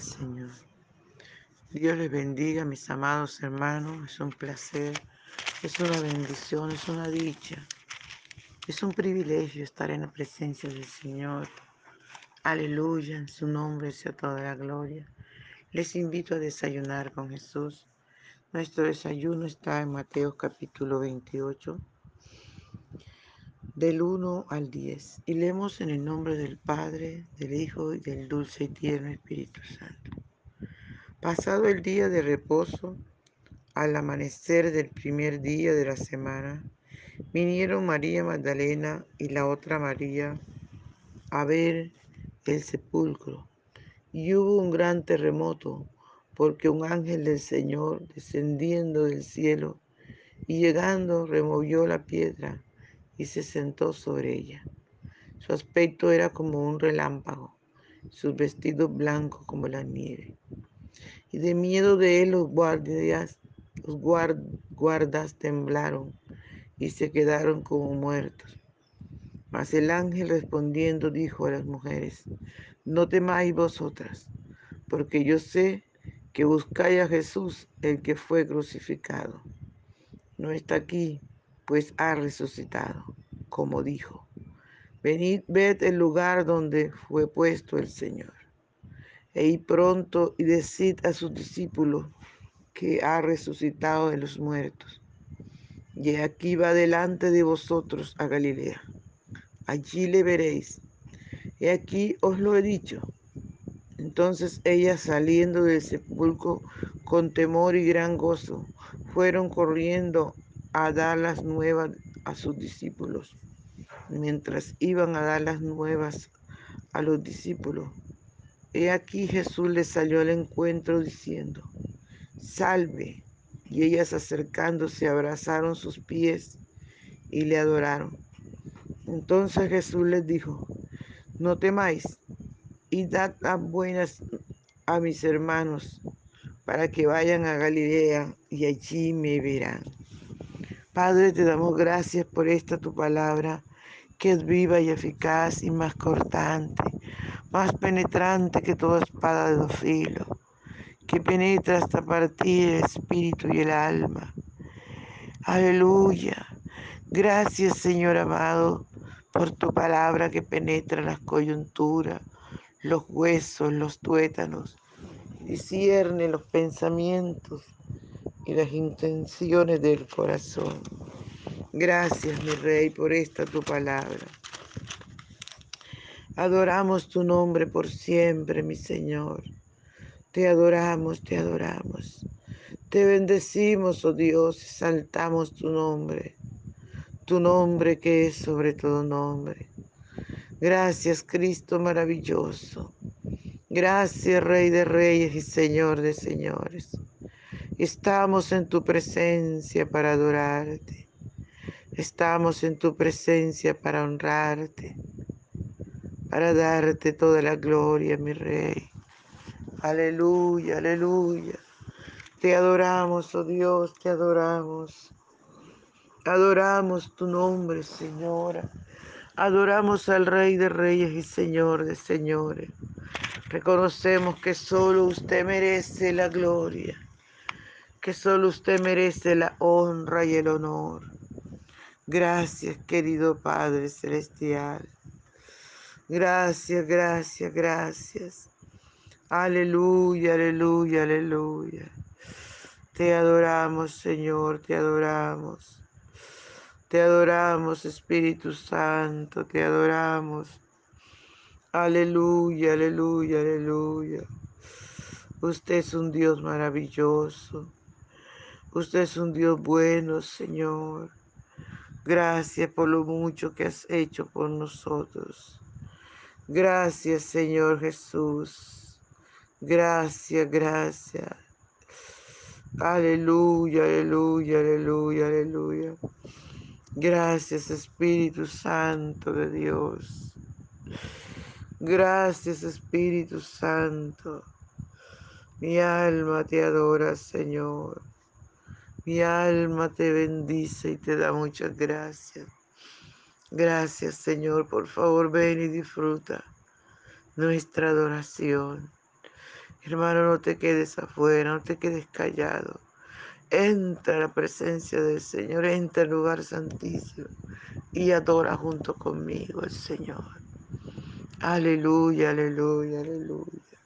Señor. Dios les bendiga, mis amados hermanos. Es un placer, es una bendición, es una dicha. Es un privilegio estar en la presencia del Señor. Aleluya, en su nombre sea toda la gloria. Les invito a desayunar con Jesús. Nuestro desayuno está en Mateo capítulo 28, del 1 al 10. Y leemos en el nombre del Padre, del Hijo y del dulce y tierno Espíritu Santo. Pasado el día de reposo, al amanecer del primer día de la semana, vinieron María Magdalena y la otra María a ver el sepulcro. Y hubo un gran terremoto, porque un ángel del Señor, descendiendo del cielo y llegando, removió la piedra y se sentó sobre ella. Su aspecto era como un relámpago, sus vestidos blancos como la nieve. Y de miedo de él los guardias, los guardas temblaron y se quedaron como muertos. Mas el ángel respondiendo dijo a las mujeres, no temáis vosotras, porque yo sé que buscáis a Jesús, el que fue crucificado. No está aquí, pues ha resucitado, como dijo. Venid, ved el lugar donde fue puesto el Señor. E id pronto y decid a sus discípulos que ha resucitado de los muertos. Y aquí va delante de vosotros a Galilea. Allí le veréis. Y aquí os lo he dicho. Entonces ellas saliendo del sepulcro con temor y gran gozo, fueron corriendo a dar las nuevas a sus discípulos. Mientras iban a dar las nuevas a los discípulos, he aquí Jesús les salió al encuentro diciendo, salve. Y ellas acercándose abrazaron sus pies y le adoraron. Entonces Jesús les dijo, no temáis y dad las buenas a mis hermanos para que vayan a Galilea y allí me verán. Padre, te damos gracias por esta tu palabra, que es viva y eficaz y más cortante, más penetrante que toda espada de dos filos, que penetra hasta partir el espíritu y el alma. Aleluya. Gracias, Señor amado, por tu palabra que penetra las coyunturas, los huesos, los tuétanos, discierne los pensamientos y las intenciones del corazón. Gracias, mi Rey, por esta tu palabra. Adoramos tu nombre por siempre, mi Señor. Te adoramos, te adoramos. Te bendecimos, oh Dios, exaltamos tu nombre, tu nombre que es sobre todo nombre. Gracias, Cristo maravilloso. Gracias, Rey de Reyes y Señor de Señores. Estamos en tu presencia para adorarte. Estamos en tu presencia para honrarte, para darte toda la gloria, mi Rey. Aleluya, aleluya. Te adoramos, oh Dios, te adoramos. Adoramos tu nombre, Señora. Adoramos al Rey de Reyes y Señor de Señores. Reconocemos que solo usted merece la gloria que solo usted merece la honra y el honor. Gracias, querido Padre Celestial. Gracias, gracias, gracias. Aleluya, aleluya, aleluya. Te adoramos, Señor, te adoramos. Te adoramos, Espíritu Santo, te adoramos. Aleluya, aleluya, aleluya. Usted es un Dios maravilloso. Usted es un Dios bueno, Señor. Gracias por lo mucho que has hecho por nosotros. Gracias, Señor Jesús. Gracias, gracias. Aleluya, aleluya, aleluya, aleluya. Gracias, Espíritu Santo de Dios. Gracias, Espíritu Santo. Mi alma te adora, Señor. Mi alma te bendice y te da muchas gracias. Gracias Señor, por favor ven y disfruta nuestra adoración. Hermano, no te quedes afuera, no te quedes callado. Entra a la presencia del Señor, entra al lugar santísimo y adora junto conmigo al Señor. Aleluya, aleluya, aleluya.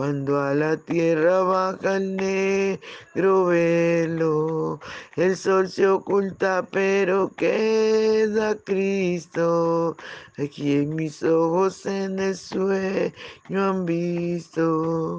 cuando a la tierra baja el negro velo. El sol se oculta, pero queda Cristo. Aquí en mis ojos en el sueño han visto.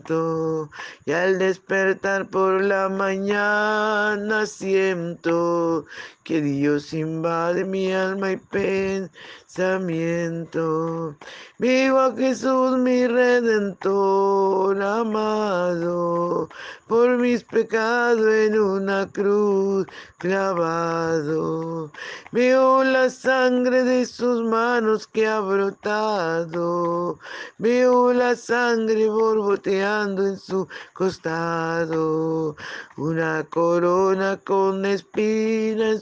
Y al despertar por la mañana siento que Dios invade mi alma y pensamiento. Vivo a Jesús mi redentor amado, por mis pecados en una cruz clavado. Veo la sangre de sus manos que ha brotado. Veo la sangre borboteando en su costado. Una corona con espina en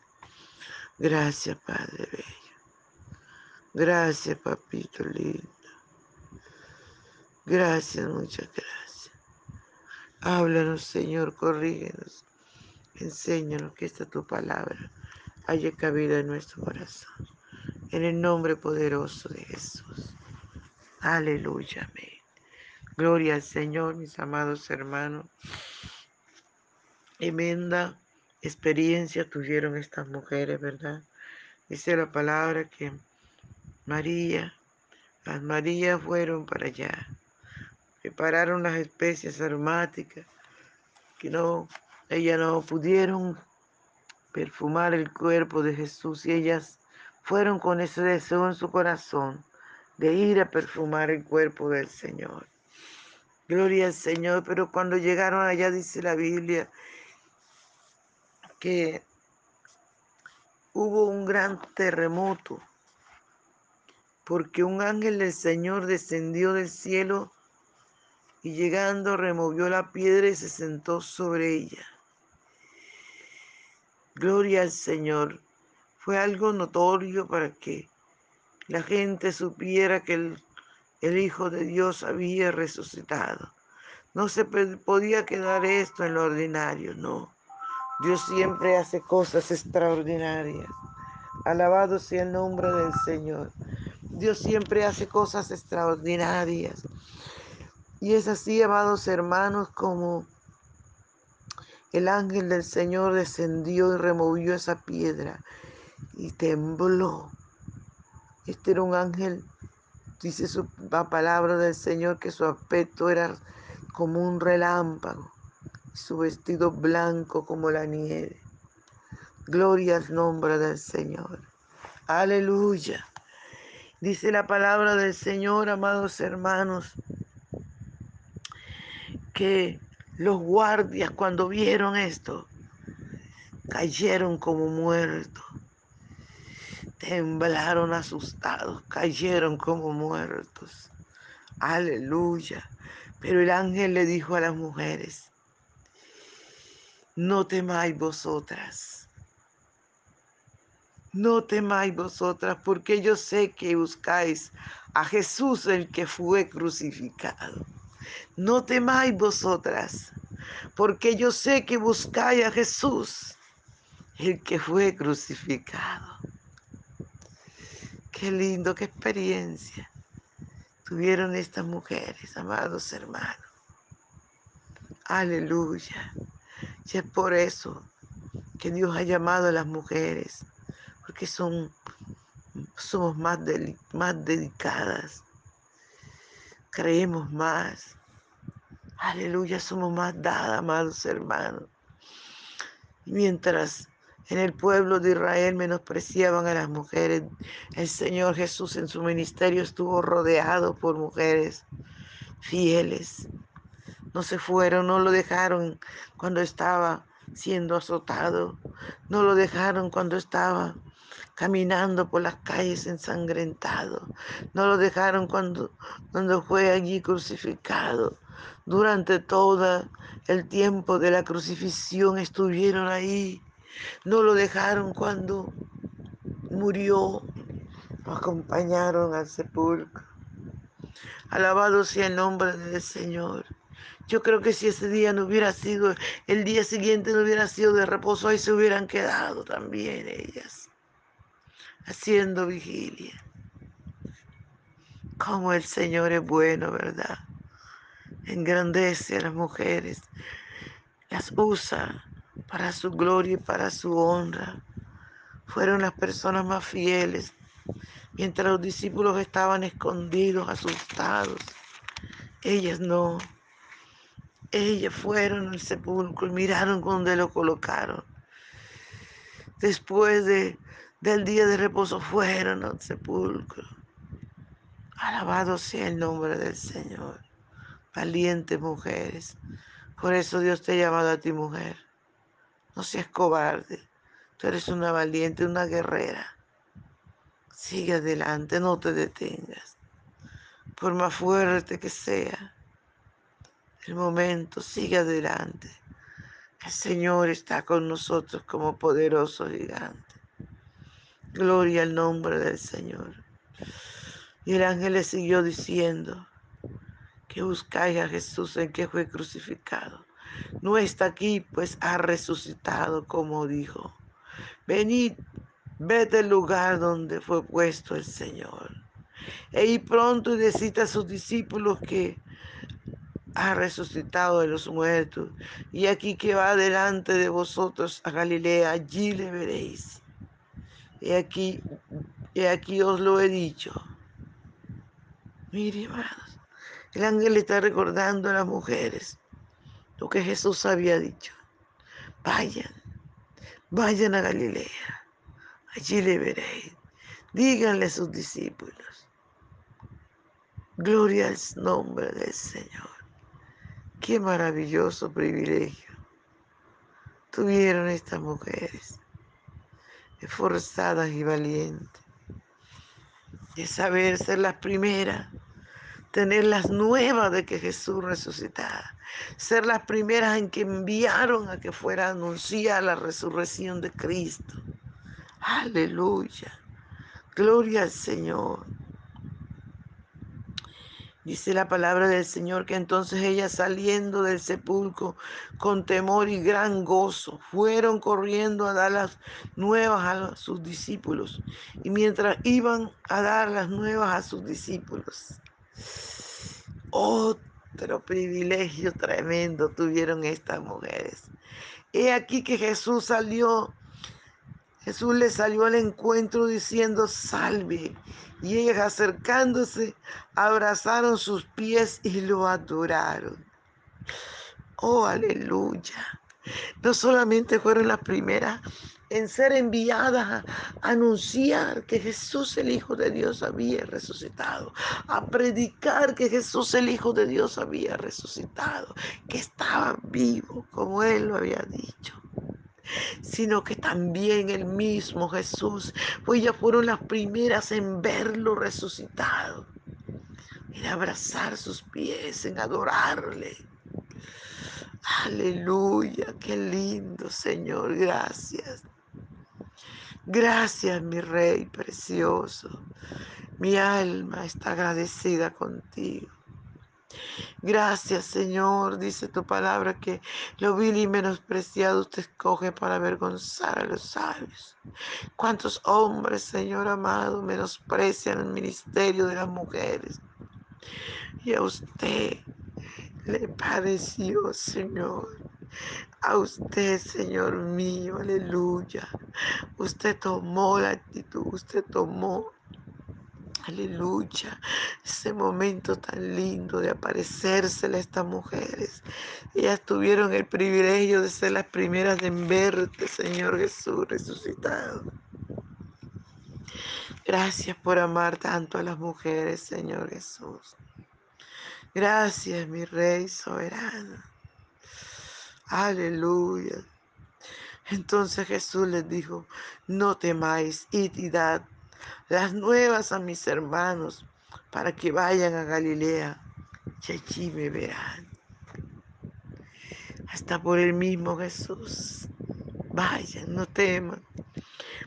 Gracias, Padre Bello. Gracias, Papito lindo. Gracias, muchas gracias. Háblanos, Señor, corrígenos. Enséñanos que esta tu palabra haya cabida en nuestro corazón. En el nombre poderoso de Jesús. Aleluya, amén. Gloria al Señor, mis amados hermanos. Tremenda experiencia tuvieron estas mujeres, ¿verdad? Dice la palabra que María, las Marías fueron para allá, prepararon las especies aromáticas que no, ellas no pudieron perfumar el cuerpo de Jesús y ellas fueron con ese deseo en su corazón de ir a perfumar el cuerpo del Señor. Gloria al Señor, pero cuando llegaron allá dice la Biblia que hubo un gran terremoto, porque un ángel del Señor descendió del cielo y llegando removió la piedra y se sentó sobre ella. Gloria al Señor. Fue algo notorio para que la gente supiera que el, el Hijo de Dios había resucitado. No se podía quedar esto en lo ordinario, no. Dios siempre hace cosas extraordinarias. Alabado sea el nombre del Señor. Dios siempre hace cosas extraordinarias. Y es así, amados hermanos, como el ángel del Señor descendió y removió esa piedra y tembló. Este era un ángel, dice su, la palabra del Señor, que su aspecto era como un relámpago, su vestido blanco como la nieve. Gloria al nombre del Señor. Aleluya. Dice la palabra del Señor, amados hermanos, que los guardias cuando vieron esto, cayeron como muertos. Temblaron asustados, cayeron como muertos. Aleluya. Pero el ángel le dijo a las mujeres, no temáis vosotras no temáis vosotras, porque yo sé que buscáis a Jesús el que fue crucificado. No temáis vosotras, porque yo sé que buscáis a Jesús el que fue crucificado. Qué lindo, qué experiencia tuvieron estas mujeres, amados hermanos. Aleluya. Y es por eso que Dios ha llamado a las mujeres porque son, somos más, más dedicadas, creemos más. Aleluya, somos más dadas, amados hermanos. Mientras en el pueblo de Israel menospreciaban a las mujeres, el Señor Jesús en su ministerio estuvo rodeado por mujeres fieles. No se fueron, no lo dejaron cuando estaba siendo azotado, no lo dejaron cuando estaba caminando por las calles ensangrentado. No lo dejaron cuando, cuando fue allí crucificado. Durante todo el tiempo de la crucifixión estuvieron ahí. No lo dejaron cuando murió. Lo acompañaron al sepulcro. Alabado sea el nombre del Señor. Yo creo que si ese día no hubiera sido, el día siguiente no hubiera sido de reposo, ahí se hubieran quedado también ellas haciendo vigilia. Como el Señor es bueno, ¿verdad? Engrandece a las mujeres, las usa para su gloria y para su honra. Fueron las personas más fieles, mientras los discípulos estaban escondidos, asustados. Ellas no. Ellas fueron al sepulcro y miraron donde lo colocaron. Después de del día de reposo fueron al sepulcro. Alabado sea el nombre del Señor. Valientes mujeres. Por eso Dios te ha llamado a ti mujer. No seas cobarde. Tú eres una valiente, una guerrera. Sigue adelante, no te detengas. Por más fuerte que sea el momento, sigue adelante. El Señor está con nosotros como poderoso gigante. Gloria al nombre del Señor. Y el ángel le siguió diciendo que buscáis a Jesús en que fue crucificado. No está aquí, pues ha resucitado, como dijo. Venid, vete al lugar donde fue puesto el Señor. E pronto y a sus discípulos que ha resucitado de los muertos. Y aquí que va delante de vosotros a Galilea, allí le veréis. Y aquí, y aquí os lo he dicho. Mire, hermanos, el ángel está recordando a las mujeres lo que Jesús había dicho. Vayan, vayan a Galilea, allí le veréis. Díganle a sus discípulos. Gloria al nombre del Señor. Qué maravilloso privilegio tuvieron estas mujeres esforzadas y valientes, de saber ser las primeras, tener las nuevas de que Jesús resucitara, ser las primeras en que enviaron a que fuera anunciada la resurrección de Cristo. Aleluya. Gloria al Señor. Dice la palabra del Señor que entonces ellas saliendo del sepulcro con temor y gran gozo fueron corriendo a dar las nuevas a sus discípulos. Y mientras iban a dar las nuevas a sus discípulos, otro privilegio tremendo tuvieron estas mujeres. He aquí que Jesús salió, Jesús le salió al encuentro diciendo, salve. Y ellas acercándose, abrazaron sus pies y lo adoraron. Oh, aleluya. No solamente fueron las primeras en ser enviadas a anunciar que Jesús el Hijo de Dios había resucitado, a predicar que Jesús el Hijo de Dios había resucitado, que estaba vivo como Él lo había dicho sino que también el mismo Jesús, pues ya fueron las primeras en verlo resucitado, en abrazar sus pies, en adorarle. Aleluya, qué lindo Señor, gracias. Gracias, mi Rey precioso. Mi alma está agradecida contigo. Gracias, Señor, dice tu palabra que lo vil y menospreciado te escoge para avergonzar a los sabios. ¿Cuántos hombres, Señor amado, menosprecian el ministerio de las mujeres? Y a usted le pareció, Señor. A usted, Señor mío, aleluya. Usted tomó la actitud, usted tomó, aleluya, ese momento tan lindo de aparecérsele a estas mujeres. Ellas tuvieron el privilegio de ser las primeras en verte, Señor Jesús, resucitado. Gracias por amar tanto a las mujeres, Señor Jesús. Gracias, mi Rey soberano. Aleluya. Entonces Jesús les dijo, no temáis, id y dad las nuevas a mis hermanos para que vayan a Galilea y allí me verán. Hasta por el mismo Jesús. Vayan, no teman.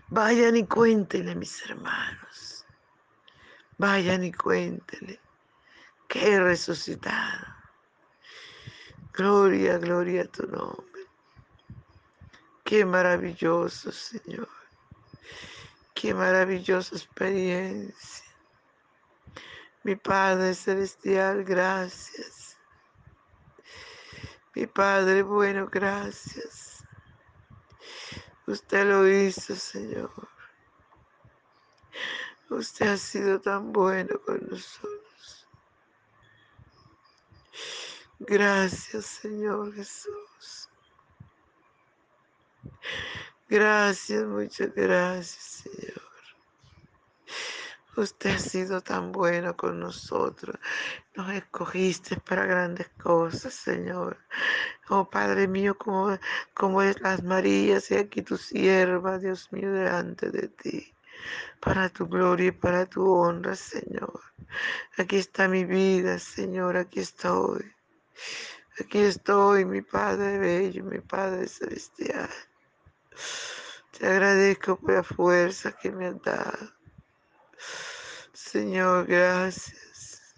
Vayan y cuéntenle a mis hermanos. Vayan y cuéntenle que he resucitado. Gloria, gloria a tu nombre. Qué maravilloso, Señor. Qué maravillosa experiencia. Mi Padre Celestial, gracias. Mi Padre bueno, gracias. Usted lo hizo, Señor. Usted ha sido tan bueno con nosotros. Gracias, Señor Jesús. Gracias, muchas gracias, Señor. Usted ha sido tan bueno con nosotros. Nos escogiste para grandes cosas, Señor. Oh Padre mío, como, como es las Marías y aquí tu sierva, Dios mío, delante de ti. Para tu gloria y para tu honra, Señor. Aquí está mi vida, Señor, aquí estoy. Aquí estoy, mi Padre bello, mi Padre celestial. Te agradezco por la fuerza que me has dado. Señor, gracias.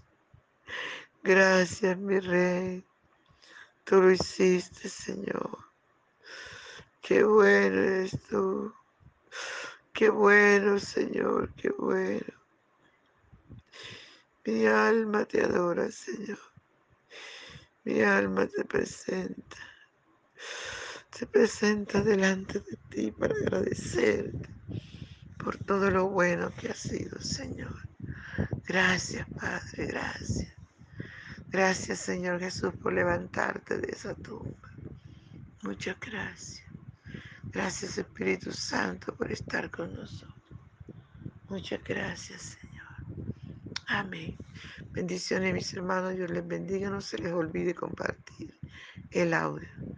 Gracias, mi Rey. Tú lo hiciste, Señor. Qué bueno eres tú. Qué bueno, Señor, qué bueno. Mi alma te adora, Señor. Mi alma te presenta. Se presenta delante de ti para agradecerte por todo lo bueno que ha sido, Señor. Gracias, Padre, gracias. Gracias, Señor Jesús, por levantarte de esa tumba. Muchas gracias. Gracias, Espíritu Santo, por estar con nosotros. Muchas gracias, Señor. Amén. Bendiciones, mis hermanos. Dios les bendiga. No se les olvide compartir el audio.